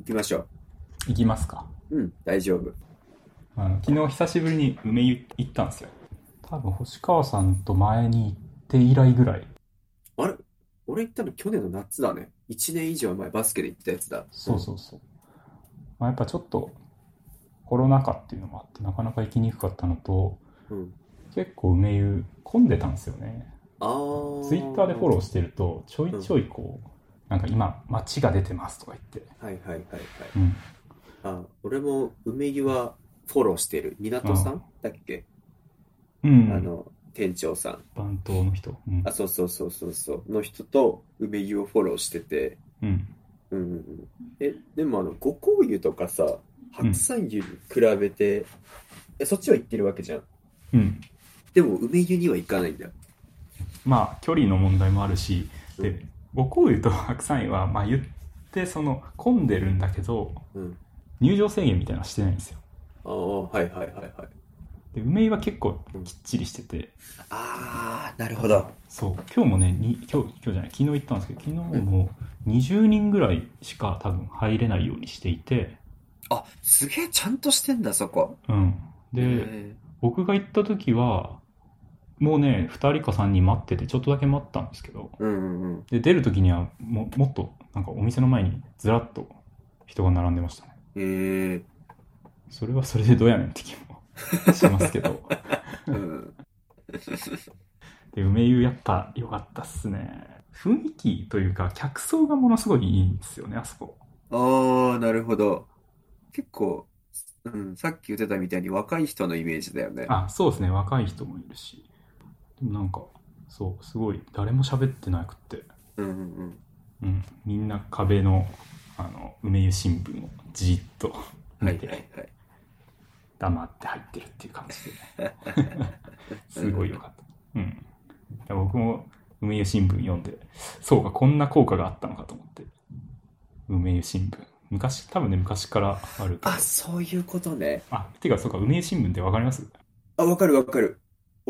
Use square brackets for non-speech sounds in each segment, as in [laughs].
行きましょ行きますか。う。うん、大丈夫。あの昨日久しぶりに梅湯行ったんですよ。多分星川さんと前に行って以来ぐらい。あれ？俺行ったの去年の夏だね。1年以上前バスケで行ったやつだ。そうそうそう。まあ、やっぱちょっとコロナ禍っていうのもあってなかなか行きにくかったのと、うん。結構梅湯混んでたんですよね。あー。ツイッターでフォローしてると、ちょいちょいこう、なんか今街が出てますとか言って。はいはいはいはい。うん。あ、俺も梅湯はフォローしてる。港さん？だっけ？うん。あの、店長さん。番頭の人。うんあ、。そうそうそうそうそう。の人と梅湯をフォローしてて。うん。うん。え、でもあの、五香湯とかさ、白山湯に比べて、え、そっちは行ってるわけじゃん。うん。でも梅湯には行かないんだ。まあ、距離の問題もあるし、で、五香湯と白山湯は、まあ言って、その、混んでるんだけど、うん。入場制限みたいなのはしてないんですよ。ああ、はいはいはいはい。で、梅湯は結構きっちりしてて、ああ、なるほど。そう、今日もね、に今日、今日じゃない、昨日行ったんですけど、昨日も20人ぐらいしか多分入れないようにしていて、あ、すげえちゃんとしてんだ、そこ。うん。で、へ僕が行った時は、もうね、2人か3人待ってて、ちょっとだけ待ったんですけど、ーうんうんうん。で、出る時にはももっと、なんかお店の前にずらっと人が並んでましたね。へえ。それはそれでどうやねんって気も [laughs] しますけど。うん。で、梅湯やっぱ良かったっすね。雰囲気というか、客層がものすごいいいんですよね、あそこ。ああ、なるほど。結構、うん、さっき言ってたみたいに若い人のイメージだよね。あ、そうですね、若い人もいるし。でもなんか、そう、すごい、誰も喋ってなくって、うんうんうん。うん、みんな壁の、あの、梅湯新聞をじーっとはいはい見て、はい。黙って入ってるっていう感じで、[laughs] すごい良かった。うん。で僕も梅湯新聞読んで、そうか、こんな効果があったのかと思って。梅湯新聞。昔、多分ね、昔からあるあ、そういうことね。あ、てか、そうか、梅湯新聞ってわかります？あ、わかるわかる。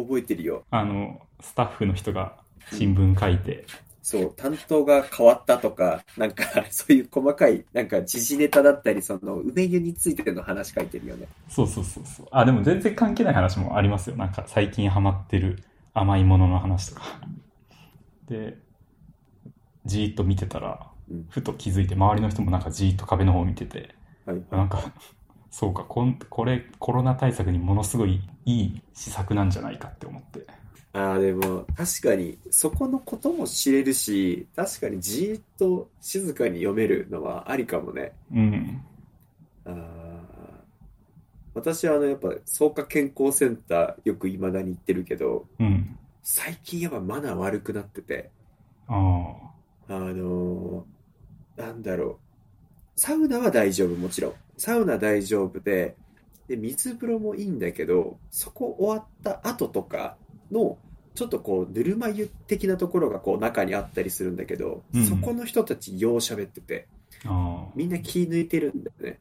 覚えてるよ。あの、スタッフの人が新聞書いて、そう、担当が変わったとか、なんか、[laughs] そういう細かい、なんか、時事ネタだったり、その、梅湯についての話書いてるよね。そうそうそうそう。あ、でも全然関係ない話もありますよ。なんか最近ハマってる甘いものの話とか。で、じーっと見てたらうん、ふと気づいて、周りの人もなんかじーっと壁の方を見てて、はい。なんか、そうか、こんこれ、コロナ対策にものすごいいい施策なんじゃないかって思って。ああ、でも、確かに、そこのことも知れるし、確かにじーっと静かに読めるのはありかもね。うん。ああ、私はあの、やっぱ、草加健康センターよく未だに行ってるけど、うん。最近やっぱマナー悪くなってて、ああ。あのーなんだろう。サウナは大丈夫、もちろん。サウナ大丈夫で、で、水風呂もいいんだけど、そこ終わった後とかの、ちょっとこう、ぬるま湯的なところがこう中にあったりするんだけど、うんそこの人たちよう喋ってて。みんな気抜いてるんだよね。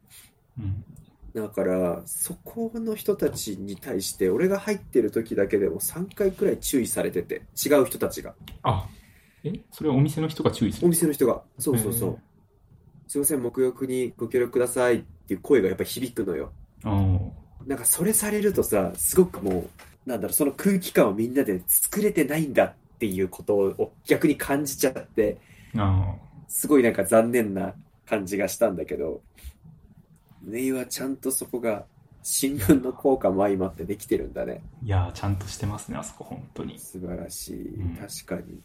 うん。だから、そこの人たちに対して、俺が入ってる時だけでも3回くらい注意されてて、違う人たちが。あ、え？それはお店の人が注意する？お店の人が。そうそうそう。すいません、沐浴にご協力くださいっていう声がやっぱ響くのよ。なんかそれされるとさ、すごくもう、なんだろう、その空気感をみんなで作れてないんだっていうことを逆に感じちゃって、あすごいなんか残念な感じがしたんだけど、ネイはちゃんとそこが新聞の効果も相まってできてるんだね。あ。いやー、ちゃんとしてますね、あそこ、本当に。素晴らしいうん。確かに。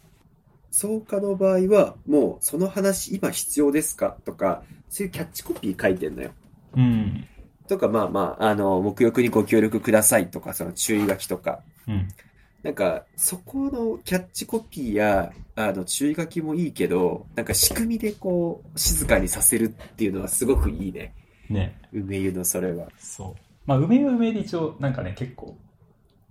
草加の場合は、もうその話今必要ですか？とか、そういうキャッチコピー書いてんのよ。うん。とか、まあまあ、あの、沐浴にご協力くださいとか、その注意書きとか。うん。なんか、そこのキャッチコピーや、あの、注意書きもいいけど、なんか仕組みでこう、静かにさせるっていうのはすごくいいね。ね。梅湯のそれは。そう。まあ、梅は梅で一応、なんかね、結構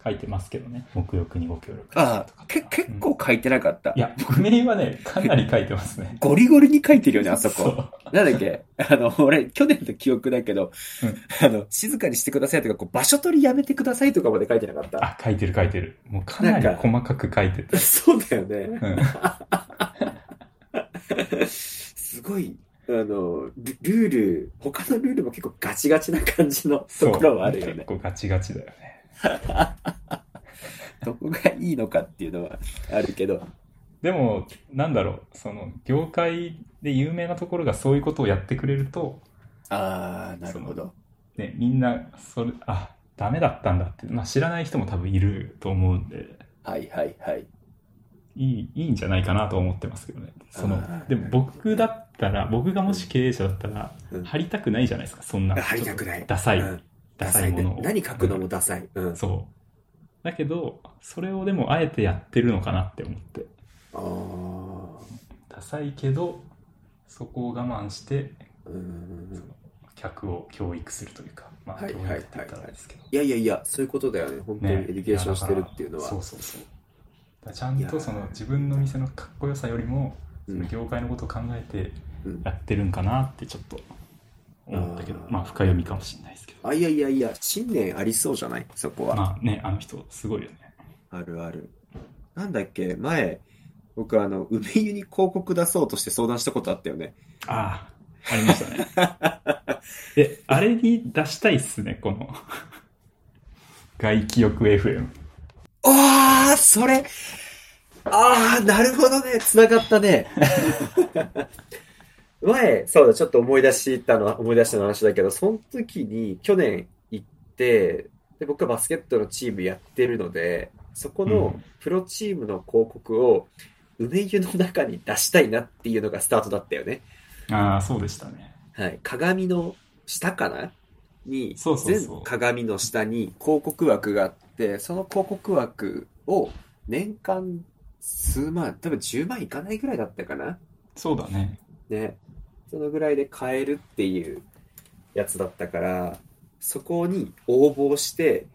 書いてますけどね。沐浴にご協力。ああ、け、結構書いてなかったい。や、梅はね、かなり書いてますね。[laughs] ゴリゴリに書いてるよね、あそこ。そう。なんだっけ？あの、俺、去年の記憶だけど、うんあの、静かにしてくださいとか、こう場所取りやめてくださいとかまで書いてなかった。あ、書いてる書いてる。もうかなり細かく書いてて。[laughs] そうだよね。うん。[laughs] すごい、あの、ルルール、他のルールも結構ガチガチな感じのところはあるよね。結構ガチガチだよね。[laughs] どこがいいのかっていうのはあるけど。でも、なんだろう、その、業界で有名なところがそういうことをやってくれると、ああ、なるほど。ね、みんな、それ、あ、ダメだったんだって、まあ知らない人も多分いると思うんで、はいはいはい。いい、いいんじゃないかなと思ってますけどね。そのでも僕だったら、僕がもし経営者だったらう、ん貼りたくないじゃないですか、そんな。貼りたくない。ダサい、うんダサいものを。ね何書くのもダサい。うん。そう。だけど、それをでもあえてやってるのかなって思って。ああ。ダサいけど、そこを我慢して、うん。客を教育するというか、まあ、教はいはい育って言ったらですけど。いやいやいや、そういうことだよね。本当に education してるっていうのは。やだからそうそうそう。ちゃんとその自分の店のかっこよさよりも、うんその業界のことを考えてうんやってるんかなってちょっと思ったけど、まあ深読みかもしれないですけど。あ、いやいやいや、信念ありそうじゃない？そこは。まあね、あの人すごいよね。あるある。なんだっけ？前、僕あの、梅湯に広告出そうとして相談したことあったよね。ああ、ありましたね。[laughs] え、あれに出したいっすね、この。外気浴 FM。ああ、それああ、なるほどね。繋がったね。[laughs] 前、そうだ、ちょっと思い出したのは、思い出した話だけど、その時に去年行って、で、僕はバスケットのチームやってるので、そこのうんプロチームの広告を梅湯の中に出したいなっていうのがスタートだったよね。ああ、そうでしたね。はい。鏡の下かな？に、そうそうそう全鏡の下に広告枠があって、その広告枠を年間数万、多分10万いかないぐらいだったかな？そうだね。ね。そのぐらいで買えるっていうやつだったから、そこに応募して、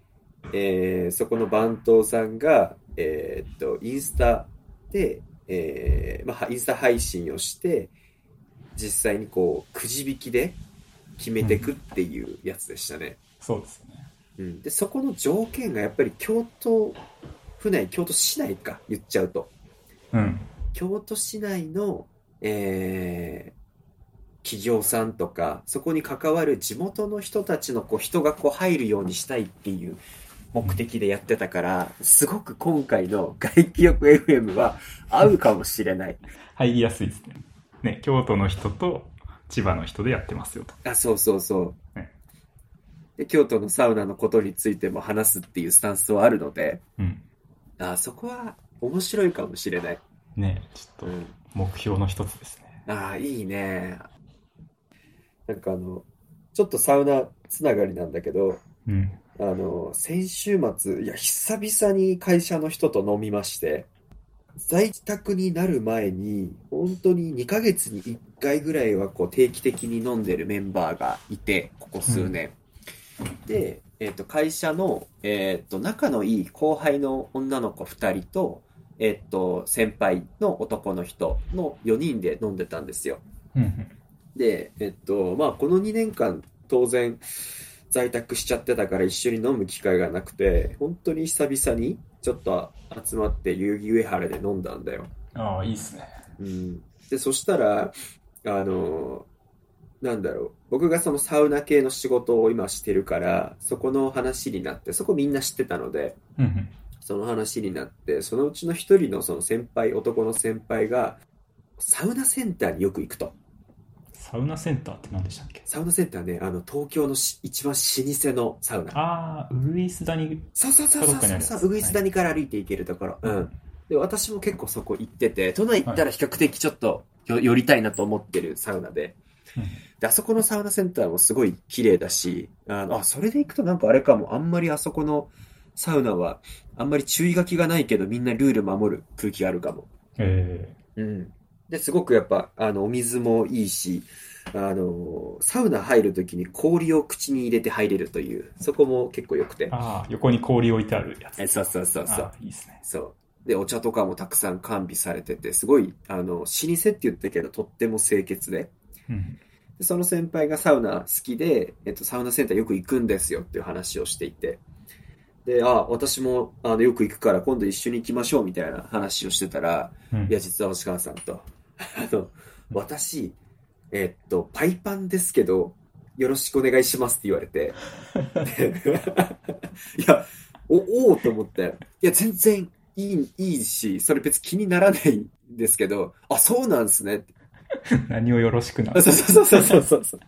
えーそこの番頭さんが、えーっと、インスタで、えーまあ、インスタ配信をして、実際にこう、くじ引きで決めていくっていうやつでしたね。そうですね。うん。で、そこの条件がやっぱり京都府内、京都市内か、言っちゃうと。うん。京都市内の、えー企業さんとか、そこに関わる地元の人たちのこう人がこう入るようにしたいっていう目的でやってたから、すごく今回の外気浴 FM は合うかもしれない。入りやすいですね。ね、京都の人と千葉の人でやってますよと。あ、そうそうそうね。で、京都のサウナのことについても話すっていうスタンスはあるので、うん。あ、そこは面白いかもしれない。ね、ちょっとうん。目標の一つですね。ああ、いいね。なんかあの、ちょっとサウナつながりなんだけど、うん。あの、先週末、いや、久々に会社の人と飲みまして、在宅になる前に、本当に2ヶ月に1回ぐらいはこう定期的に飲んでるメンバーがいて、ここ数年。で、えっと、会社の、えっと、仲のいい後輩の女の子2人と、えっと、先輩の男の人の4人で飲んでたんですよ。うんうん。で、えっと、まあ、この2年間、当然、在宅しちゃってたから一緒に飲む機会がなくて、本当に久々にちょっと集まって代々木上原で飲んだんだよ。ああ、いいっすね。うん。で、そしたら、あの、なんだろう。僕がそのサウナ系の仕事を今してるから、そこの話になって、そこみんな知ってたので。その話になって、そのうちの一人のその先輩、男の先輩が、サウナセンターによく行くと。サウナセンターって何でしたっけ？サウナセンターね、あの、東京のし一番老舗のサウナ。ああ、ウグイスダに。そうそうそうどそうそう、ウグイス谷から歩いて行けるところ。うん。で、私も結構そこ行ってて、都内行ったら比較的ちょっとよ寄りたいなと思ってるサウナで。うんで、あそこのサウナセンターもすごい綺麗だし、あの、あ、それで行くとなんかあれかも、あんまりあそこのサウナは、あんまり注意書きがないけど、みんなルール守る空気があるかも。えうん。で、すごくやっぱ、あの、お水もいいし、あの、サウナ入るときに氷を口に入れて入れるという、そこも結構良くてー、。ああ、横に氷置いてあるやつ。えそうそうそうそういいっすね。そう。で、お茶とかもたくさん完備されてて、すごい、あの、老舗って言ったけど、とっても清潔で。うん。でその先輩がサウナ好きで、えっと、サウナセンターよく行くんですよっていう話をしていて。で、あ、私も、あの、よく行くから今度一緒に行きましょうみたいな話をしてたら、うんいや、実は星川さんと、あの、私、えっと、パイパンですけど、よろしくお願いしますって言われて。[laughs] いや、お、おうと思って。いや、全然いい、いいし、それ別に気にならないんですけど、あ、そうなんですね。何をよろしくなそうそうそうそうそうそう。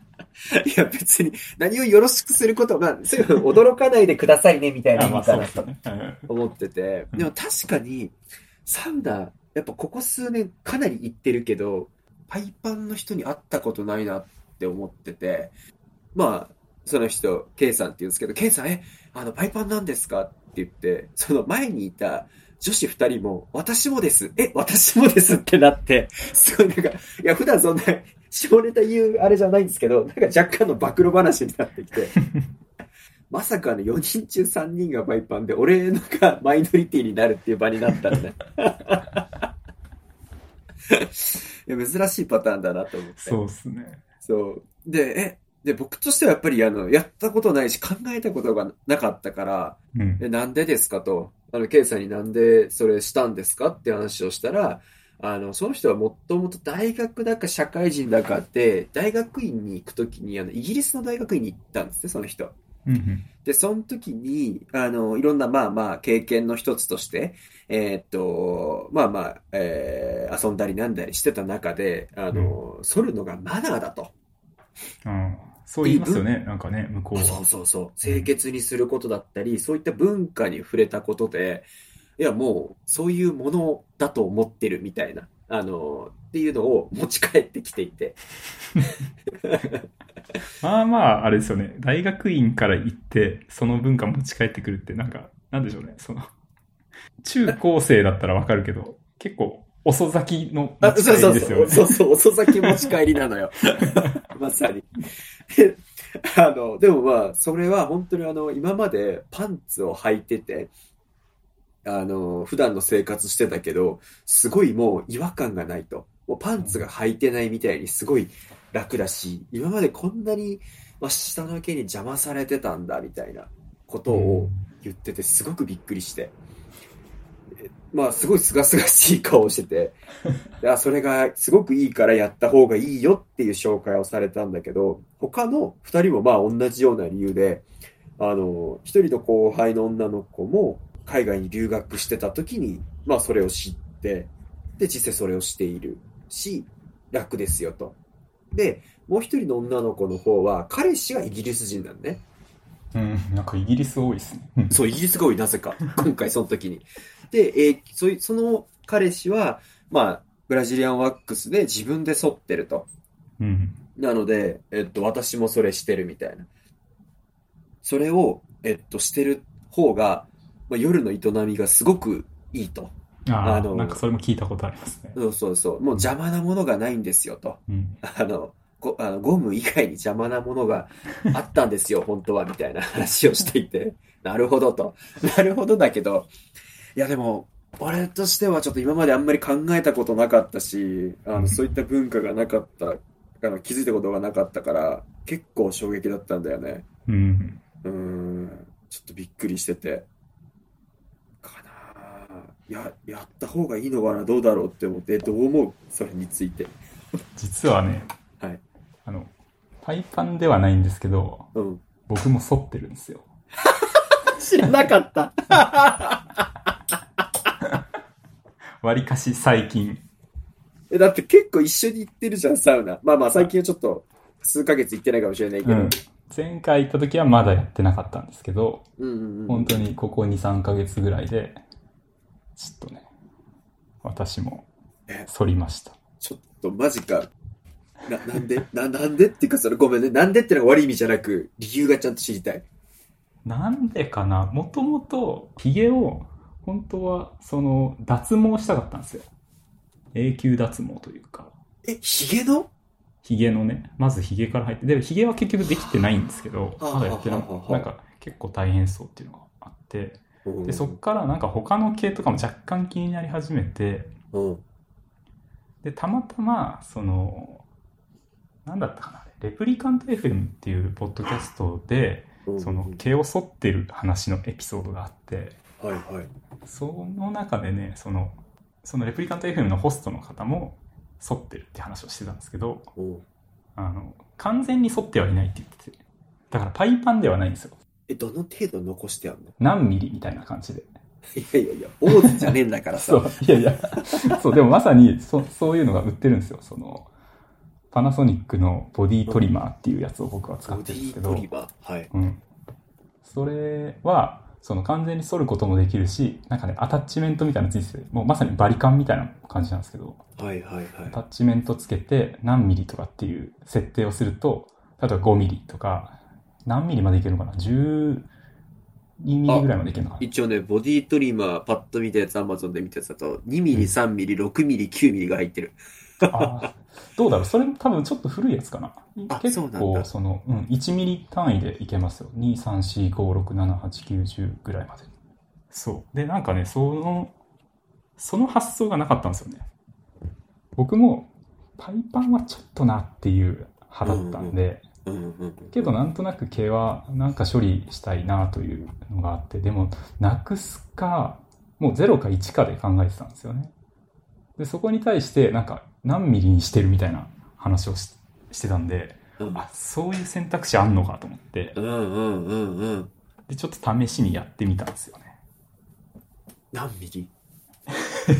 いや、別に何をよろしくすることが、すぐ驚かないでくださいね、みたいな思ってて。でも確かに、サウナ、やっぱここ数年かなり行ってるけど、パイパンの人に会ったことないなって思ってて、まあ、その人、K さんって言うんですけど、K さん、え、あの、パイパンなんですかって言って、その前にいた女子二人も、私もです。え、私もですってなって、すごいなんか、いや、普段そんな、[laughs] 下ネタ言うあれじゃないんですけど、なんか若干の暴露話になってきて、まさかね、4人中3人がパイパンで、俺のがマイノリティになるっていう場になったらね。いや珍しいパターンだなと思って。そうですね。そう。で、え、で、僕としてはやっぱり、あの、やったことないし、考えたことがなかったから、うん。え、なんでですかと、あの、ケイさんになんでそれしたんですかって話をしたら、あの、その人はもともと大学だか社会人だかって、大学院に行くときに、あの、イギリスの大学院に行ったんですね、その人。うんうん。で、その時に、あの、いろんな、まあまあ、経験の一つとして、えーっと、まあまあ、えー遊んだりなんだりしてた中で、あの、剃るのがマナーだと。うんそう言いますよね、なんかね、向こうそうは。そうそう。清潔にすることだったり、そういった文化に触れたことで、いや、もう、そういうものだと思ってるみたいな、あの、っていうのを持ち帰ってきていて。[laughs] [laughs] まあまあ、あれですよね。大学院から行って、その文化持ち帰ってくるって、なんか、なんでしょうね。その、中高生だったらわかるけど、結構、遅咲きの持あ、ち帰。りですよね。そうそう、遅咲き持ち帰りなのよ。[laughs] まさに。であの、でもまあ、それは本当にあの、今までパンツを履いてて、あの、普段の生活してたけど、すごいもう違和感がないと。もうパンツが履いてないみたいにすごい楽だし、今までこんなに、まあ、下の毛に邪魔されてたんだみたいなことを言ってて、すごくびっくりして。えまあ、すごい清々しい顔をしてて、[laughs] いや、それがすごくいいからやった方がいいよっていう紹介をされたんだけど、他の二人もまあ同じような理由で、あの、一人の後輩の女の子も海外に留学してた時に、まあそれを知って、で、実際それをしているし、楽ですよと。で、もう一人の女の子の方は、彼氏がイギリス人なんね。うん、なんかイギリス多いですね。うんそう、イギリスが多い、なぜか。今回、その時に。で、えーそいその彼氏は、まあ、ブラジリアンワックスで自分で剃ってると。うん。なので、えっと、私もそれしてるみたいな。それを、えっと、してる方が、まあ、夜の営みがすごくいいと。ああ、あのなんかそれも聞いたことありますね。そうそうそう。もう邪魔なものがないんですよと。うん。あの、ゴあのゴム以外に邪魔なものがあったんですよ、[laughs] 本当は、みたいな話をしていて。[laughs] なるほどと。なるほどだけど、いやでも、俺としてはちょっと今まであんまり考えたことなかったし、あうんの、そういった文化がなかった、あの、気づいたことがなかったから、結構衝撃だったんだよね。うん。うーん、ちょっとびっくりしてて。や、やった方がいいのかなどうだろうって思って、どう思うそれについて。実はね、はい。あの、パイパンではないんですけど、うん。僕も剃ってるんですよ。知らなかった。[laughs] わりかし最近。え、だって結構一緒に行ってるじゃん、サウナ。まあまあ最近はちょっと数ヶ月行ってないかもしれないけど。うん。前回行った時はまだやってなかったんですけど、うんうんうん。本当にここ2、3ヶ月ぐらいで、ちょっとね、私もえ剃りました。ちょっとマジか。な、なんで？な、なんでっていうかそれごめんね。なんでってのが悪い意味じゃなく、理由がちゃんと知りたい。なんでかな？もともと、髭を、本当は、その、脱毛したかったんですよ。永久脱毛というか、え、ヒゲの？髭のね、まず髭から入って、で、髭は結局できてないんですけど、はあまだやってなんか結構大変そうっていうのがあって、で、そっからなんか他の系とかも若干気になり始めて、うん。で、たまたま、その、なんだったかな、レプリカント FM っていうポッドキャストで、うん。その毛を剃ってる話のエピソードがあって、はいはい。その中でね、その、そのレプリカント FM のホストの方も剃ってるって話をしてたんですけど、うん。あの、完全に沿ってはいないって言ってて。だからパイパンではないんですよ。え、どの程度残してあんの？何ミリみたいな感じで。いやいやいや、王子じゃねえんだからさ。そう、いやいや、[laughs] そう、でもまさにそ、そういうのが売ってるんですよ。その、パナソニックのボディトリマーっていうやつを僕は使ボディってるんですけど、トリマー？はい。うん。それは、その完全に反ることもできるし、なんかね、アタッチメントみたいなのついてて、もうまさにバリカンみたいな感じなんですけど、はいはいアはタッチメントつけて何ミリとかっていう設定をすると、例えば5ミリとか、何ミリまでいけるのかな ?12 ミリぐらいまでいけるのかい。一応ね、ボディトリマー、パッと見たやつ、アマゾンで見たやつだと、2ミリ、3ミリ、6ミリ、9ミリが入ってる。なあーどうだろう？それ多分ちょっと古いやつかな？あ結そうなんだ構、その、うん、1ミリ単位でいけますよ。2、3、4、5、6、7、8、9、10ぐらいまで。そう。で、なんかね、その、その発想がなかったんですよね。僕も、パイパンはちょっとなっていう派だったんで、うんうんうん。けどなんとなく毛はなんか処理したいなというのがあって、でもなくすか、もう0か1かで考えてたんですよね。で、そこに対してなんか何ミリにしてるみたいな話をししてたんで、うんあ、そういう選択肢あんのかと思って、うんうんうんうん。で、ちょっと試しにやってみたんですよね。何ミリ？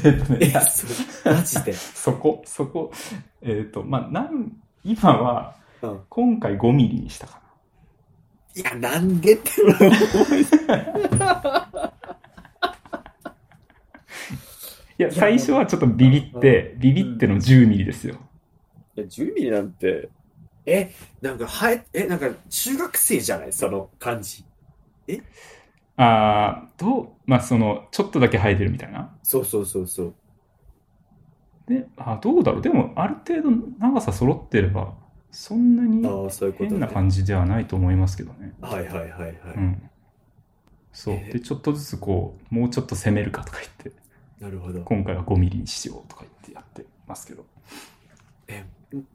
えっとねマジで。[laughs] そこ、そこ、えっ、と、まあ、なん、今は、うん。今回5ミリにしたかな。いや、なんでって思いいや、や最初はちょっとビビって、ビビっての10ミリですよ。いや、10ミリなんて、え、なんか、はえ、え、なんか、中学生じゃない？その感じ。ああ、どう、まあ、その、ちょっとだけ生えてるみたいな。そうそうそうそう。で、あどうだろう。でも、ある程度長さ揃ってれば、そんなにああ、そういうことね。変な感じではないと思いますけどね。はいはいはいはい。うん。そう。えーで、ちょっとずつこう、もうちょっと攻めるかとか言って、なるほど。今回は5ミリにしようとか言ってやってますけど。え、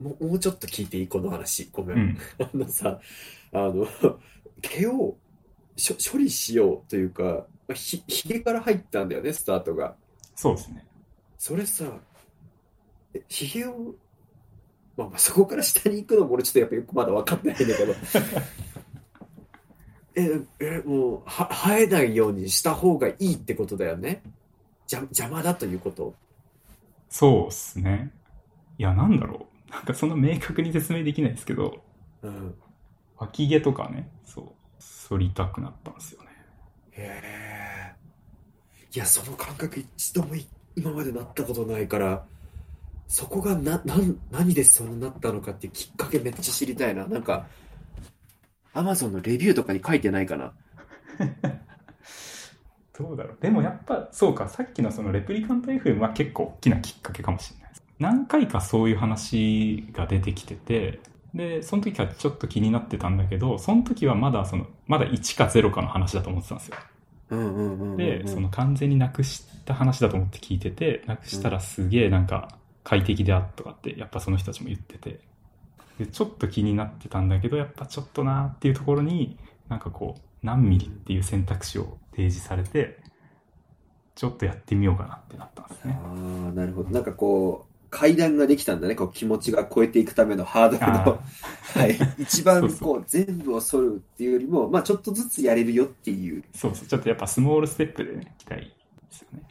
ももうちょっと聞いていいこの話。ごめ。うんん。あのさ、あの、毛を処理しようというか、まあひ、ひげから入ったんだよね、スタートが。そうですね。それさ、えひげを、まあ、まあそこから下に行くのも俺ちょっとやっぱよくまだ分かってないんだけど。[laughs] え、え、もう、は、生えないようにした方がいいってことだよね？じゃ、邪魔だということ？そうっすね。いや、なんだろう。なんかそんな明確に説明できないですけど、うん。脇毛とかね、そう、反りたくなったんですよね。へえ。いや、その感覚一度もい今までなったことないから、そこがな、なん、何でそうなったのかっていうきっかけめっちゃ知りたいな。なんか、アマゾンのレビューとかに書いてないかな。[laughs] どうだろう。でもやっぱ、そうか、さっきのそのレプリカント FM は結構大きなきっかけかもしれないです。何回かそういう話が出てきてて、で、その時はちょっと気になってたんだけど、その時はまだその、まだ1か0かの話だと思ってたんですよ。うんうんうんうんうん。で、その完全になくした話だと思って聞いてて、なくしたらすげえなんか快適であったとかって、やっぱその人たちも言ってて、で、ちょっと気になってたんだけど、やっぱちょっとなーっていうところに、なんかこう、何ミリっていう選択肢を提示されて、ちょっとやってみようかなってなったんですね。ああ、なるほど。なんかこう、階段ができたんだね。こう気持ちが超えていくためのハードルあの。[laughs] はい。一番こう、全部を揃うっていうよりも、まあちょっとずつやれるよっていう。そうそう、ちょっとやっぱスモールステップでね、いきたいですよね。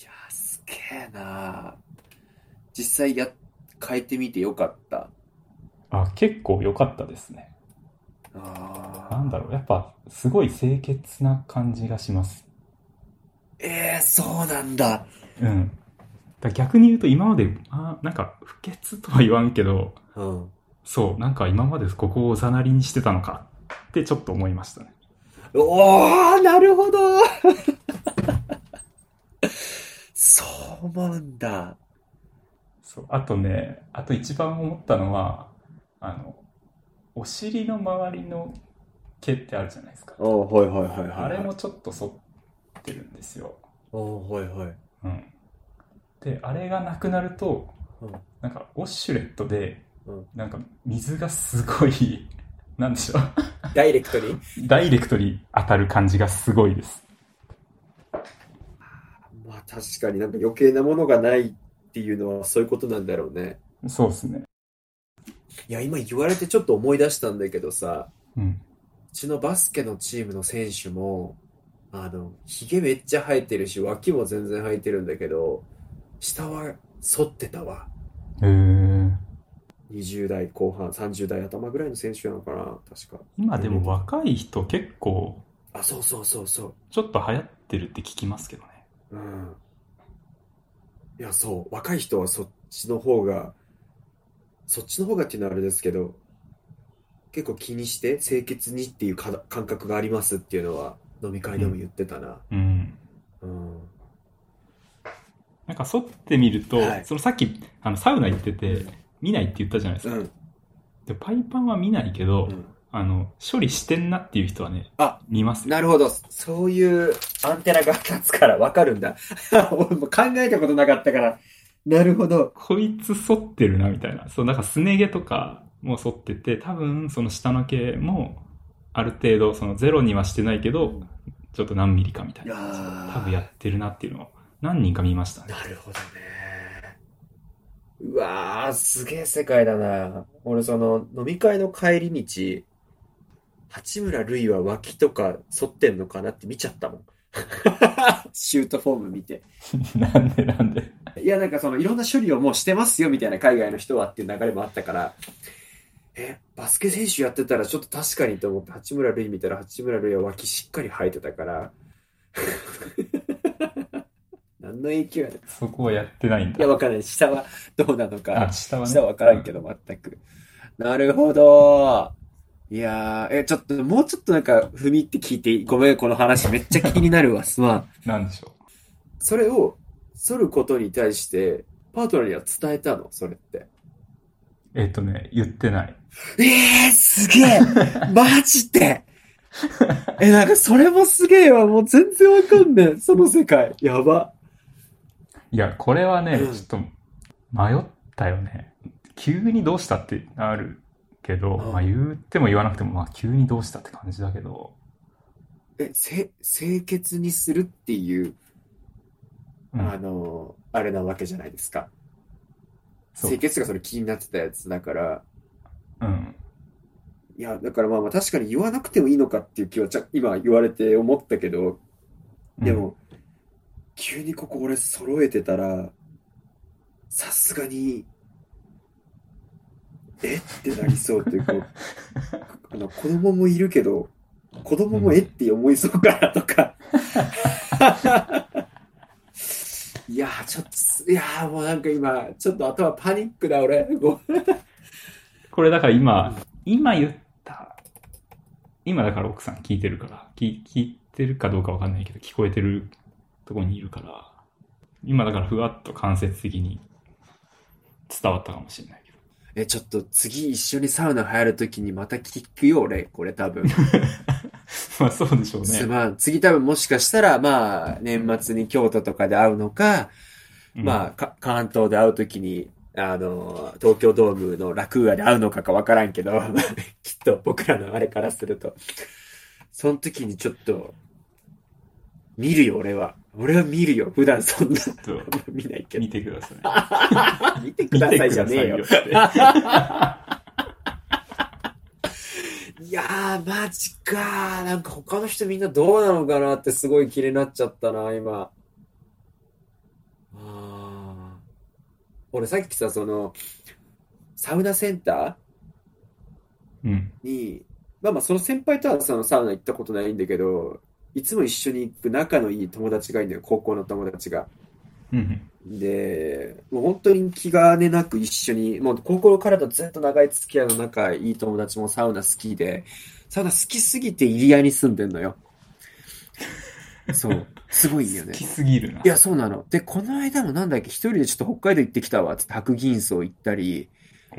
いやー、すげえなー実際や、変えてみてよかった。あ、結構良かったですね。あなんだろう、やっぱすごい清潔な感じがします。ええー、そうなんだ。うん。だ逆に言うと今まで、あなんか不潔とは言わんけど、うん。そう、なんか今までここをおざなりにしてたのかってちょっと思いましたね。おー、なるほど [laughs] そうなんだ。そう。あとね、あと一番思ったのは、あの、お尻の周りの毛ってあるじゃないですか。おー、はいはいはいはい。あれもちょっと反ってるんですよ。おー、はいはい。うん。で、あれがなくなると、うんなんかウォッシュレットでうん、なんか水がすごい、[laughs] なんでしょう。ダイレクトに？[laughs] ダイレクトに当たる感じがすごいです。まあ確かになんか余計なものがないっていうのはそういうことなんだろうね。そうですね。いや、今言われてちょっと思い出したんだけどさ、うん。うちのバスケのチームの選手も、あの、髭めっちゃ生えてるし、脇も全然生えてるんだけど、下は剃ってたわ。へえ。20代後半、30代頭ぐらいの選手なのかな、確か。今でも若い人結構、あ、そうそうそうそちょっと流行ってるって聞きますけどね。う。うん。いや、そう。若い人はそっちの方が、そっちの方がっていうのはあれですけど、結構気にして清潔にっていうか感覚がありますっていうのは飲み会でも言ってたな。うん。うん。なんか、剃ってみると、はいそのさっき、あの、サウナ行ってて、見ないって言ったじゃないですか。うん。で、パイパンは見ないけど、うんあの、処理してんなっていう人はね、あ見ます。なるほど。そういうアンテナが立つからわかるんだ。[laughs] 俺も考えたことなかったから。なるほど。こいつ剃ってるな、みたいな。そう、なんかすね毛とかも剃ってて、多分、その下の毛も、ある程度、そのゼロにはしてないけど、ちょっと何ミリかみたいな多分やってるなっていうのを何人か見ましたね。なるほどね。うわー、すげえ世界だな。俺、その、飲み会の帰り道、八村塁は脇とか剃ってんのかなって見ちゃったもん。シュートフォーム見て。[laughs] なんでなんで？いや、なんかその、いろんな処理をもうしてますよ、みたいな海外の人はっていう流れもあったから、え、バスケ選手やってたらちょっと確かにと思って、八村塁見たら八村塁は脇しっかり生えてたから、[laughs] 何の影響やねん。そこはやってないんいや、だ。わかんない。下はどうなのかあ、。下はね。下はわからんけど、全く。なるほど。いやー、え、ちょっと、もうちょっとなんか、踏みって聞いてごめん、この話めっちゃ気になるわ、すまん。なんでしょそれを、剃ることに対して、パートナーには伝えたの？それって。う。えっ、とね、言ってない。えー、すげえ [laughs] マジでえ、なんかそれもすげえわ。もう全然わかんねえ。その世界。やば。いや、これはね、うんちょっと迷ったよね。急にどうしたってなるけど、うん。まあ言っても言わなくても、まあ急にどうしたって感じだけど、え、せ、清潔にするっていう、うん。あの、あれなわけじゃないですか。清潔がそれ気になってたやつだから、うん。いや、だからまあまあ確かに言わなくてもいいのかっていう気はちゃ今言われて思ったけど、でも、急にここ俺揃えてたら、さすがに、え？ってなりそうというか、あの子供もいるけど、子供もえって思いそうかなとか。[laughs] いやー、ちょっと、いやーもうなんか今、ちょっと頭パニックだ俺。これだから今、今言った、今だから奥さん聞いてるから、聞聞いてるかどうかわかんないけど、聞こえてるところにいるから、今だからふわっと間接的に伝わったかもしれない。え、ちょっと次一緒にサウナ入るときにまた聞くよ、俺。これ多分。[laughs] まあそうでしょうね。すまん。次多分もしかしたら、まあ、年末に京都とかで会うのか、うんまあ、か関東で会うときに、あの、東京ドームのラクーアで会うのかかわからんけど、[laughs] きっと僕らのあれからすると、その時にちょっと、見るよ、俺は。俺は見るよ。普段そんな、見ないけど見。てください。[laughs] 見てくださいじゃねえよ。[laughs] いやー、マジかー。なんか他の人みんなどうなのかなってすごい気になっちゃったな、今。あー俺さっきさ、その、サウナセンタうん。ーに、まあまあその先輩とはそのサウナ行ったことないんだけど、いつも一緒に行く仲のいい友達がいるんだよ、高校の友達が。うん。で、もう本当に気兼ねなく一緒に、もう高校からとずっと長い付き合いの仲いい友達もサウナ好きで、サウナ好きすぎて入谷に住んでんのよ。[laughs] そう。すごいんよね好。きすぎるな。いや、そうなの。で、この間もなんだっけ、一人でちょっと北海道行ってきたわ、つって白銀荘行ったり、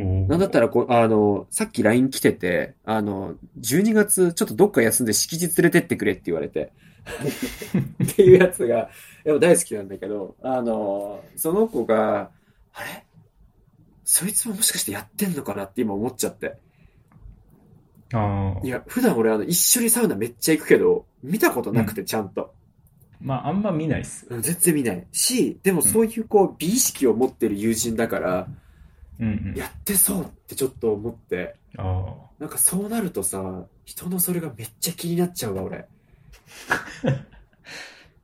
なんだったらこう、あの、さっき LINE 来てて、あの、12月ちょっとどっか休んで敷地連れてってくれって言われて、[laughs] っていうやつが、でも大好きなんだけど、あの、その子が、あれ？そいつももしかしてやってんのかなって今思っちゃって。あーいや、普段俺あの、一緒にサウナめっちゃ行くけど、見たことなくてちゃんと。まあ、あんま見ないっす。うん全然見ない。し、でもそういうこう、美意識を持ってる友人だから、うんうん。やってそうってちょっと思って、あなんかそうなるとさ、人のそれがめっちゃ気になっちゃうわ、俺。あ。[laughs]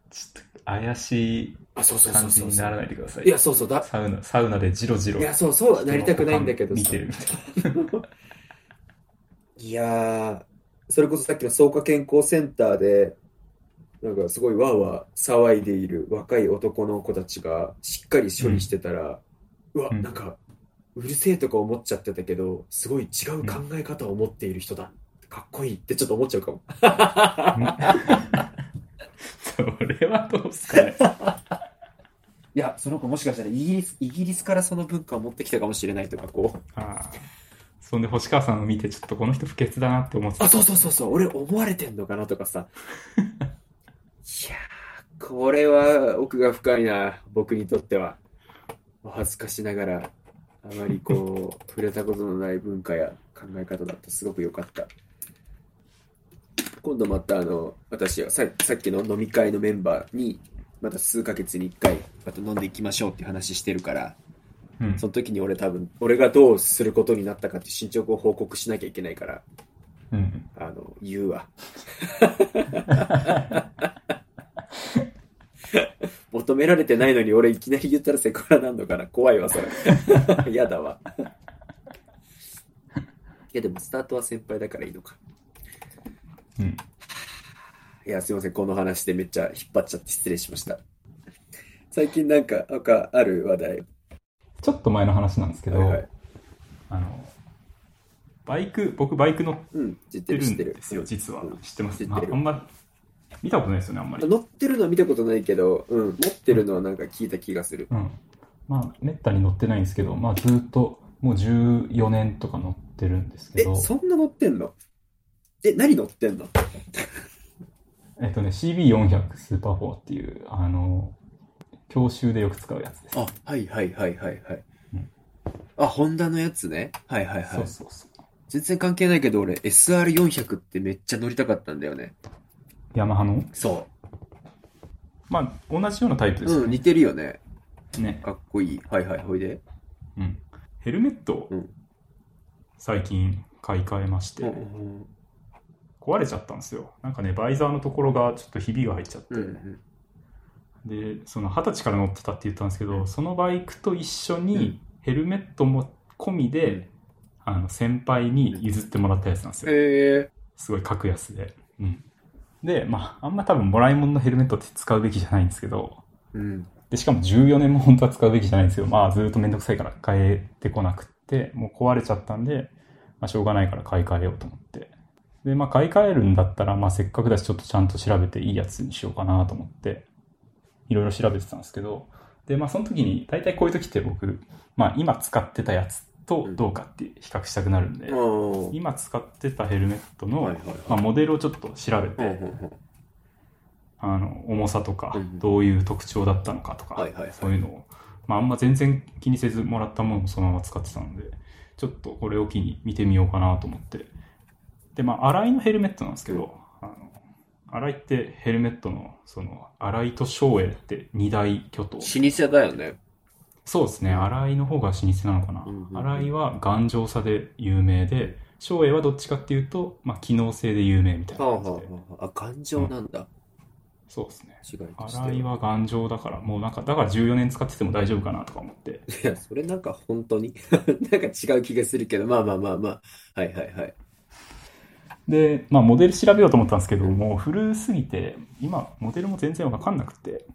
ちょっと怪しい感じにならないでください。いや、そうそうだ。サウナ、サウナでジロジロ。いや、そうそうはなりたくないんだけどさ見て。るみたいな。[laughs] いやー、それこそさっきの草加健康センターで、なんかすごいわーわー騒いでいる若い男の子たちがしっかり処理してたら、うわ、うんなんか、うるせえとか思っちゃってたけど、すごい違う考え方を持っている人だ。かっこいいってちょっと思っちゃうかも。それはどうすかね。[laughs] いや、その子もしかしたらイギリス、イギリスからその文化を持ってきたかもしれないとか、こう。ああ。そんで星川さんを見て、ちょっとこの人不潔だなって思ってた。あ、そうそうそうそう、俺思われてんのかなとかさ。いやー、これは奥が深いな、僕にとっては。お恥ずかしながら、あまりこう、[laughs] 触れたことのない文化や考え方だとすごく良かった。今度またあの、私はささっきの飲み会のメンバーに、また数ヶ月に一回、また飲んでいきましょうっていう話してるから、うんその時に俺多分、俺がどうすることになったかって進捗を報告しなきゃいけないから、うん。あの、言うわ。[laughs] 求められてないのに俺いきなり言ったらセクハラなんのかな？怖いわ、それ。[laughs] 嫌だわ。いや、でもスタートは先輩だからいいのか。うん。いや、すいません。この話でめっちゃ引っ張っちゃって失礼しました。最近なんか、他ある話題？ちょっと前の話なんですけど、はいはい。あの、バイク、僕バイク乗っうん、知っててる知ってるるんで。すよ、実はうん。知ってます？知ってるまあ、あんま、見たことないですよね、あんまり。乗ってるのは見たことないけど、うん、持ってるのはなんか聞いた気がする。うん。まあ、めったに乗ってないんですけど、まあ、ずっと、もう14年とか乗ってるんですけえ、ど、そんな乗ってんの？え、何乗ってんの？[laughs] えっとね、CB400 スーパー4っていう、あの、教習でよく使うやつです。あ、はいはいはいはいはい。うんあ、ホンダのやつね。はいはいはい。そうそうそう。全然関係ないけど、俺 SR400 ってめっちゃ乗りたかったんだよね。ヤマハの？そまあ、同じようなタイプう。ですようん、似ね。てるよね。ね。かっこいい。はいはい、ほいで。うん。ヘルメットをうん最近買い替えまして、うん壊れちゃったんですよ。なんかね、バイザーのところがちょっとひびが入っちゃって、うんうん。で、その二十歳から乗ってたって言ったんですけど、そのバイクと一緒うんにヘルメットも込みで、うんあの、先輩に譲ってもらったやつなんですよ。へえ。すごい格安で。うん。で、まあ、あんま多分もらい物のヘルメットって使うべきじゃないんですけど、うん。で、しかも14年も本当は使うべきじゃないんですよ。まあ、ずっとめんどくさいから変えてこなくって、もう壊れちゃったんで、まあ、しょうがないから買い替えようと思って。で、まあ、買い替えるんだったら、まあ、せっかくだし、ちょっとちゃんと調べていいやつにしようかなと思って、いろいろ調べてたんですけど、で、まあ、その時に、大体こういう時って僕、まあ、今使ってたやつとどうかって比較したくなるんで、おー今使ってたヘルメットの、はいはいはい。まあ、モデルをちょっと調べて、うんうんうん。あの、重さとかうん、どういう特徴だったのかとか、はいはいはい。そういうのを、まあ、あんま全然気にせずもらったものをそのまま使ってたので、ちょっとこれを機に見てみようかなと思って。で、まあ、荒井のヘルメットなんですけど、あの荒井ってヘルメットの、その、荒井と松栄って二大巨頭。老舗だよね。そうですね、荒井の方が老舗なのかなうんうんう。ん荒井は頑丈さで有名で、松栄はどっちかっていうと、まあ、機能性で有名みたいな感じで。あはあ。あ、頑丈なんだ。そうですね。違いとして洗いは頑丈だから、もうなんか、だから14年使ってても大丈夫かなとか思って。いや、それなんか本当に？[laughs] なんか違う気がするけど、まあまあまあまあ。はいはいはい。で、まあ、モデル調べようと思ったんですけど、もう古すぎて、今、モデルも全然わかんなくて。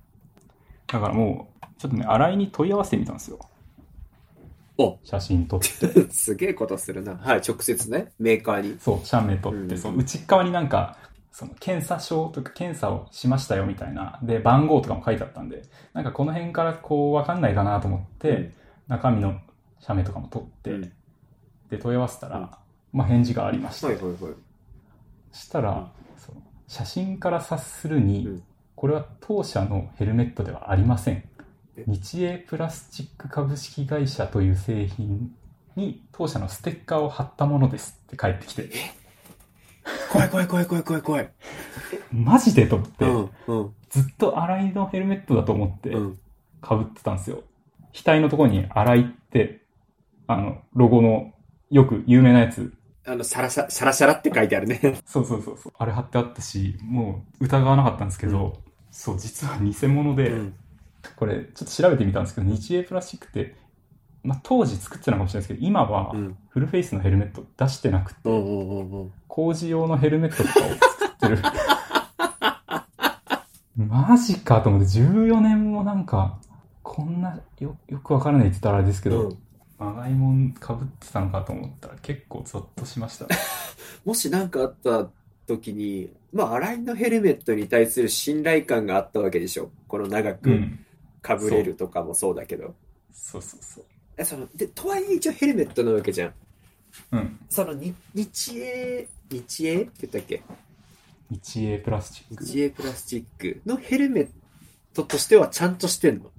だからもう、ちょっとね、洗いに問い合わせてみたんですよ。お。写真撮って。[laughs] すげえことするな。はい、直接ね、メーカーに。そう、写メ撮って、うん。その内側になんか、その検査証とか検査をしましたよみたいな、で、番号とかも書いてあったんで、なんかこの辺からこう、わかんないかなと思って、うん。中身の写メとかも撮って、うん。で、問い合わせたら、うん。まあ返事がありまして、はいはいはい。したら、その写真から察するに、うん。これは当社のヘルメットではありません。え。日英プラスチック株式会社という製品に当社のステッカーを貼ったものですって返ってきて、怖い怖い怖い怖い怖い怖い。マジでと思って、うん、うん、ずっと Araiのヘルメットだと思ってうん。被ってたんですよ。額のところに Araiってあの、ロゴの、よく有名なやつ。あの、シャラシャ、シャラシャラって書いてあるね。そうそうそうそう。あれ貼ってあったし、もう疑わなかったんですけど、そう、実は偽物で、うんこれちょっと調べてみたんですけど、日英プラスチックって、まあ、当時作ってたのかもしれないですけど、今はうん。フルフェイスのヘルメット出してなくて。工事用のヘルメットとかを作ってる。[laughs] マジかと思って、14年もなんか、こんなよよくわからないって言ったらあれですけど、うんまがいもんかぶってたのかと思ったら結構ゾッとしました。[laughs] もし何かあった時に、まあ、新井のヘルメットに対する信頼感があったわけでしょ。この長くうん。被れるとかもそうだけど。そうそうそう。えそのでとはいえ一応ヘルメットなわけじゃん。うん。そのに日英、日英？って言ったっけ？日英プラスチック。日英プラスチックのヘルメットとしてはちゃんとしてんの？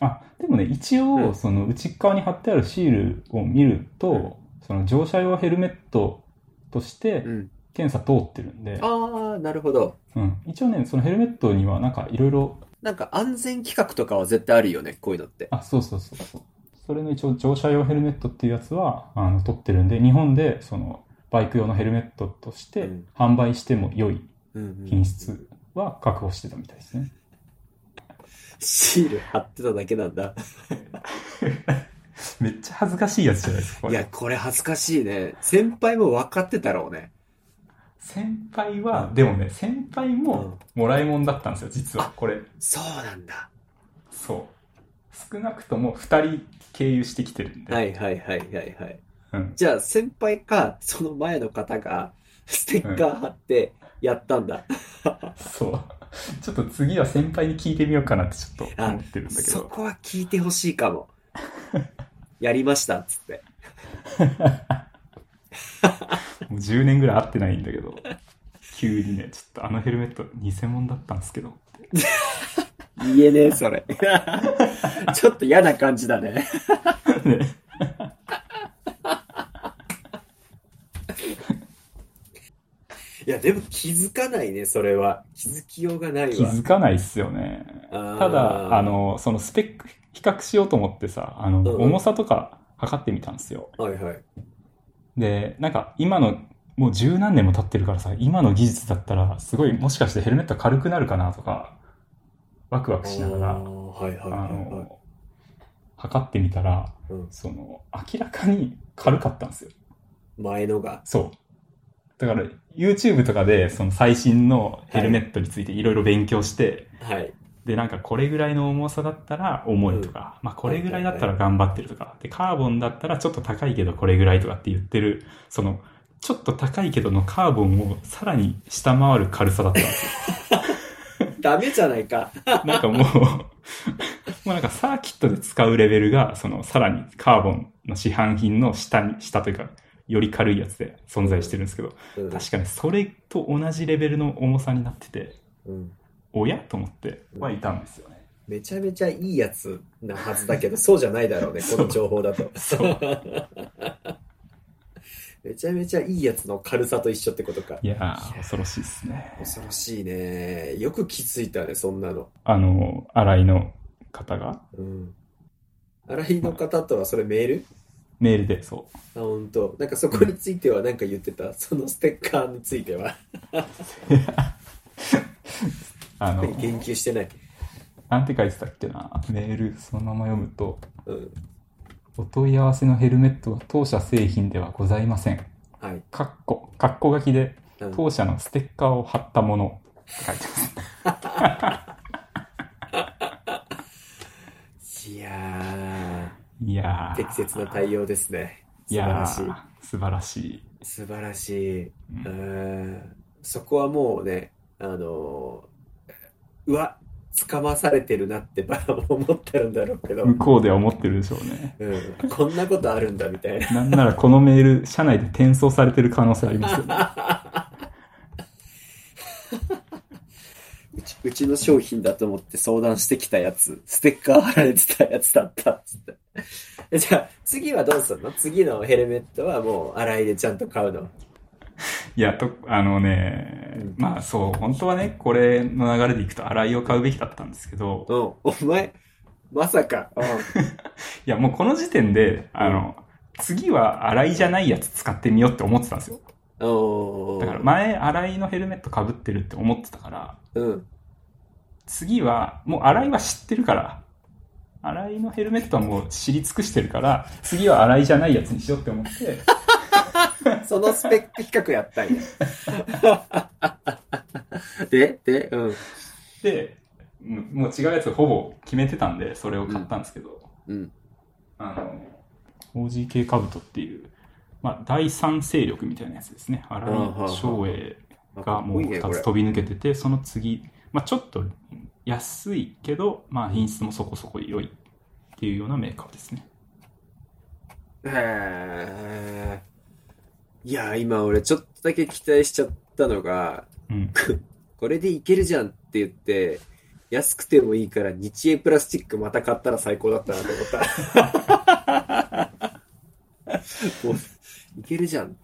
あ、でもね、一応、うんその内側に貼ってあるシールを見ると、その乗車用ヘルメットとしてん。検査通ってるんで、ああ、なるほど。うん、一応ね、そのヘルメットにはなんかいろいろ、なんか安全規格とかは絶対あるよね、こういうのって。あ、そうそうそうそう。それの一応乗車用ヘルメットっていうやつは、あの、取ってるんで、日本でそのバイク用のヘルメットとしてうん販売しても良いうんうん品質は確保してたみたいですね。シール貼ってただけなんだ。[laughs] めっちゃ恥ずかしいやつじゃないですか、いや、これ恥ずかしいね。先輩も分かってたろうね。先輩は、でもね、先輩ももらいもんだったんですよ、実は。これ。そうなんだ。そう。少なくとも2人経由してきてるんで。はいはいはいはいはい。うん。じゃあ先輩か、その前の方が、ステッカー貼ってやったんだ。そう。ちょっと次は先輩に聞いてみようかなってちょっと思ってるんだけど。そこは聞いてほしいかも。やりましたっつって。もう10年ぐらい会ってないんだけど、急にね、ちょっとあのヘルメット偽物だったんですけどって。言えねえ、それ。[laughs] ちょっと嫌な感じだね。ねいや、でも気づかないね、それは。気づきようがないわ。気づかないっすよね。ただ、あ、の、そのスペック比較しようと思ってさ、あの、うん重さとか測ってみたんですよ。はいはい。で、なんか今の、もう十何年も経ってるからさ、今の技術だったら、すごいもしかしてヘルメット軽くなるかなとか、ワクワクしながら、あーはいはいあはいはい。の、測ってみたら、うんその、明らかに軽かったんですよ。前のが。そう。だから、YouTube とかで、その最新のヘルメットについていろいろ勉強して、はい。で、なんかこれぐらいの重さだったら重いとか、まあこれぐらいだったら頑張ってるとか、で、カーボンだったらちょっと高いけどこれぐらいとかって言ってる、その、ちょっと高いけどのカーボンをさらに下回る軽さだったんですよ。[laughs] ダメじゃないか。[laughs] なんかもう、[laughs] もうなんかサーキットで使うレベルが、そのさらにカーボンの市販品の下に、下というか、より軽いやつで存在してるんですけど、うん。確かにそれと同じレベルの重さになってて、うんおやと思ってはいたんですよね。めちゃめちゃいいやつなはずだけど、[laughs] そうじゃないだろうね、この情報だと。そう。[laughs] めちゃめちゃいいやつの軽さと一緒ってことか。いやー、恐ろしいですね。恐ろしいね。よく気づいたね、そんなの。あの、新井の方が、うん。新井の方とはそれメール？メールで、そう。あ、本当。なんかそこについては何か言ってた？そのステッカーについては。[laughs] あの、言及してない。なんて書いてたっけな？メールそのまま読むと、うん。お問い合わせのヘルメットは当社製品ではございません。はい。かっこ、かっこ書きで、うん当社のステッカーを貼ったものって書いてます。[laughs] いやいや。適切な対応ですね。素晴らしい。ー、素晴らしい。素晴らしい。ううんんそこはもうね、あのーうわ、掴まされてるなってば思ってるんだろうけど、向こうでは思ってるでしょうね。うん、こんなことあるんだみたいな。なんならこのメール、社内で転送されてる可能性ありますよね。[laughs] うちうちの商品だと思って相談してきたやつ、ステッカー貼られてたやつだったっつって。えじゃあ、次はどうすんの？次のヘルメットはもう洗いでちゃんと買うの？いや、と、あのね、うんまあそう、本当はね、これの流れでいくと洗いを買うべきだったんですけど、うん、お前、まさか。うん [laughs] いや、もうこの時点で、あの、次は洗いじゃないやつ使ってみようって思ってたんですよ。だから前、洗いのヘルメット被ってるって思ってたから、うん。次は、もう洗いは知ってるから、洗いのヘルメットはもう知り尽くしてるから、次は洗いじゃないやつにしようって思って、そのスペック比較やったんや。[laughs] で、で、うん。で、うんもう違うやつほぼ決めてたんで、それを買ったんですけど、うん。あの、OGK カブトっていう、まあ、第三勢力みたいなやつですね。荒井翔英がもう2つ飛び抜けてて、その次、まあ、ちょっと安いけど、まあ、品質もそこそこ良いっていうようなメーカーですね。へーいや、今俺ちょっとだけ期待しちゃったのが、うん。[laughs] これでいけるじゃんって言って、安くてもいいから日英プラスチックまた買ったら最高だったなと思った。[laughs] もういけるじゃん。い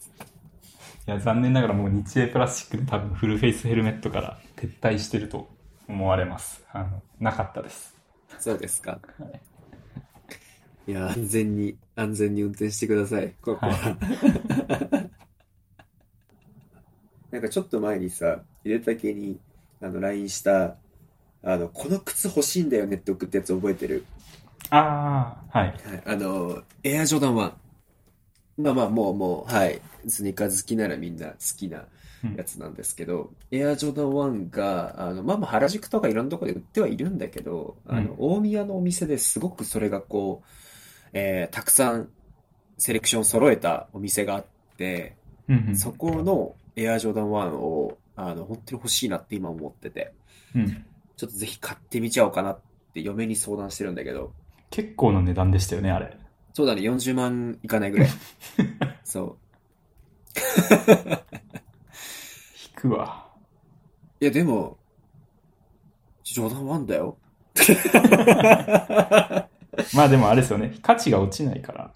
や、残念ながらもう日英プラスチックで多分フルフェイスヘルメットから撤退してると思われます。あの、なかったです。そうですか。いや、安全に、安全に運転してください、ここは。[laughs] なんかちょっと前にさ、入れたけに、あの、LINE した、あの、この靴欲しいんだよねって送ったやつ覚えてる？ああ、はい。はい、あの、エアジョーダン1。まあまあ、もう、もう、はい。スニーカー好きならみんな好きなやつなんですけど、エアジョーダン1が、あの、まあまあ、原宿とかいろんなところで売ってはいるんだけど、あの、大宮のお店ですごくそれがこう、えーたくさんセレクション揃えたお店があって、うんうん。そこのエアジョーダン1を、あの、本当に欲しいなって今思ってて、うん。ちょっとぜひ買ってみちゃおうかなって嫁に相談してるんだけど、結構な値段でしたよね、あれ。そうだね、40万いかないぐらい。[laughs] そう。引くわ。いや、でも、冗談ワンだよ。[laughs] まあでもあれですよね。価値が落ちないから、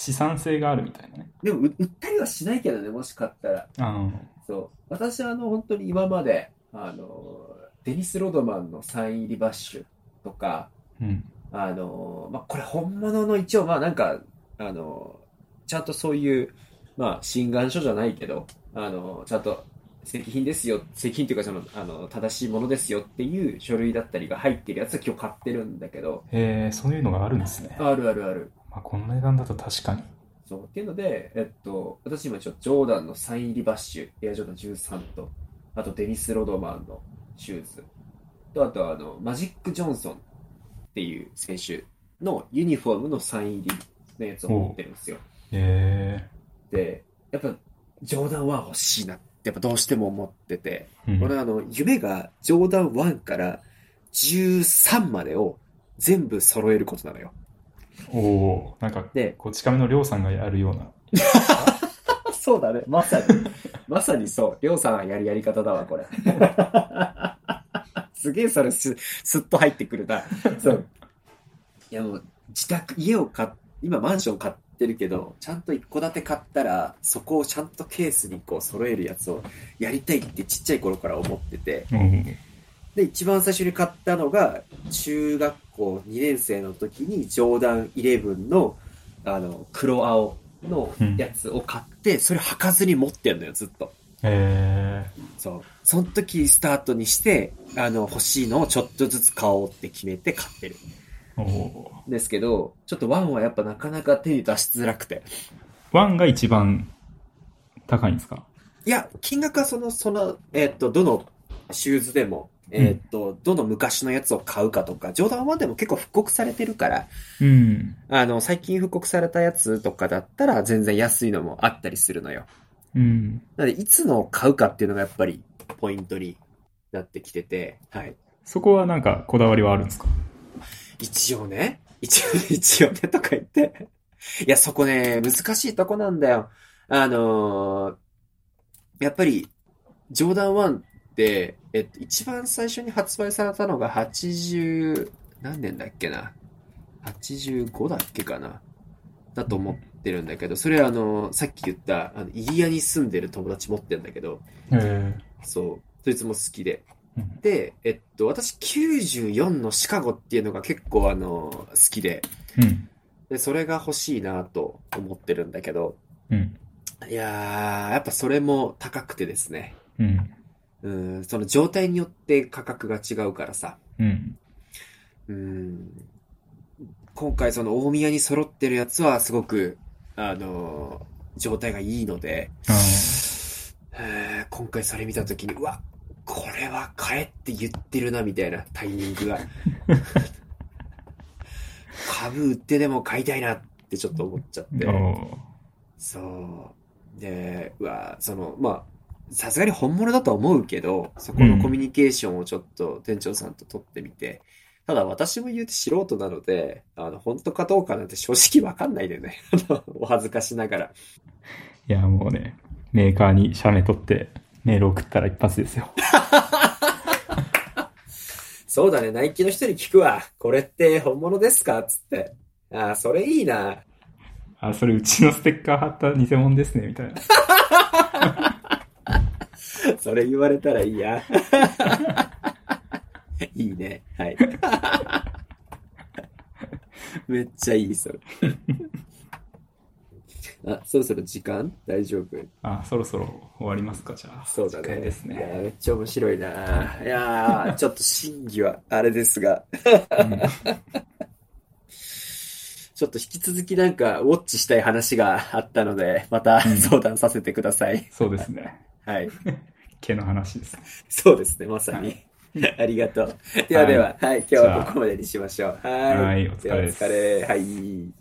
資産性があるみたいなね。でも、う売ったりはしないけどね、もし買ったら。あそう。私、あの、本当に今まで、あの、デニス・ロドマンのサイン入りバッシュとか、うん。あの、まあ、これ本物の一応、まあ、なんか、あの、ちゃんとそういう、まあ、診断書じゃないけど、あの、ちゃんと、石品ですよ、石品というかその、あの、正しいものですよっていう書類だったりが入ってるやつは今日買ってるんだけど、へえ、そういうのがあるんですね。あるあるある。まあこの値段だと確かに。そう。っていうので、えっと、私今ちょっとジョーダンのサイン入りバッシュ、エアジョーダン13と、あとデニス・ロドマンのシューズ、と、あとあの、マジック・ジョンソンっていう選手のユニフォームのサイン入りのやつを持ってるんですよ。へで、やっぱ、ジョーダン1欲しいなって、やっぱどうしても思ってて、え。うん俺あの、夢がジョーダン1から13までを全部揃えることなのよ。おおなんか、で、こち亀のりょうさんがやるような。[laughs] そうだね。まさに。まさにそう。りょうさんがやるやり方だわ、これ。[laughs] すげえそれす、すっと入ってくるな。そう。いやもう、自宅、家を買っ、今マンション買ってるけど、ちゃんと一戸建て買ったら、そこをちゃんとケースにこう揃えるやつをやりたいってちっちゃい頃から思ってて。うん。で、一番最初に買ったのが、中学校2年生の時に、ジョーダン11の、あの、黒青のやつを買って、それ履かずに持ってんのよ、ずっと。へえ。そう。その時スタートにして、あの、欲しいのをちょっとずつ買おうって決めて買ってる。おおですけど、ちょっとワンはやっぱなかなか手に出しづらくて。ワンが一番高いんですか？いや、金額はその、その、えーっと、どのシューズでも、えーっと、どの昔のやつを買うかとか、ジョーダン1でも結構復刻されてるから、うん。あの、最近復刻されたやつとかだったら全然安いのもあったりするのよ。うん。なので、いつのを買うかっていうのがやっぱりポイントになってきてて、はい。そこはなんかこだわりはあるんですか？一応ね、[laughs] 一応、一応ね、とか言って。いや、そこね、難しいとこなんだよ。あのーやっぱり、ジョーダン1って、えっと、一番最初に発売されたのが80、何年だっけな？85だっけかな？だと思ってるんだけど、それはあの、さっき言った、あの、イリアに住んでる友達持ってんだけど。そう、そいつも好きで。うんで、えっと、私94のシカゴっていうのが結構あの、好きで、うん。で、それが欲しいなと思ってるんだけど、うん。いやー、やっぱそれも高くてですね。うん。うん、その状態によって価格が違うからさ。うん。うん、今回その大宮に揃ってるやつはすごく、あのー状態がいいので、あえー今回それ見たときに、うわ、これは買えって言ってるな、みたいなタイミングが。[laughs] 株売ってでも買いたいなってちょっと思っちゃってそう。で、うわ、その、まあ、さすがに本物だとは思うけど、そこのコミュニケーションをちょっと店長さんと取ってみて、ただ私も言うて素人なので、あの、本当かどうかなんて正直わかんないでね。[laughs] お恥ずかしながら。いや、もうね、メーカーに社名取ってメール送ったら一発ですよ。[laughs] そうだね、ナイキの人に聞くわ。これって本物ですか？つって。ああ、それいいな。あ、それうちのステッカー貼った偽物ですね、みたいな。[laughs] それ言われたらいいや。[laughs] いいね。はい。[laughs] めっちゃいい、それ。[laughs] あ、そろそろ時間？大丈夫？あ、そろそろ終わりますか、じゃあ。そうだね。ですいやね。めっちゃ面白いな。いやーちょっと審議はあれですが、うんちょっと引き続きなんか、ウォッチしたい話があったので、またうん相談させてください。そうですね。はい。毛の話ですね。そうですね、まさに。[laughs] ありがとう。ではでは、はい、今日はここまでにしましょう。はい。はいお疲れお疲れ。はい。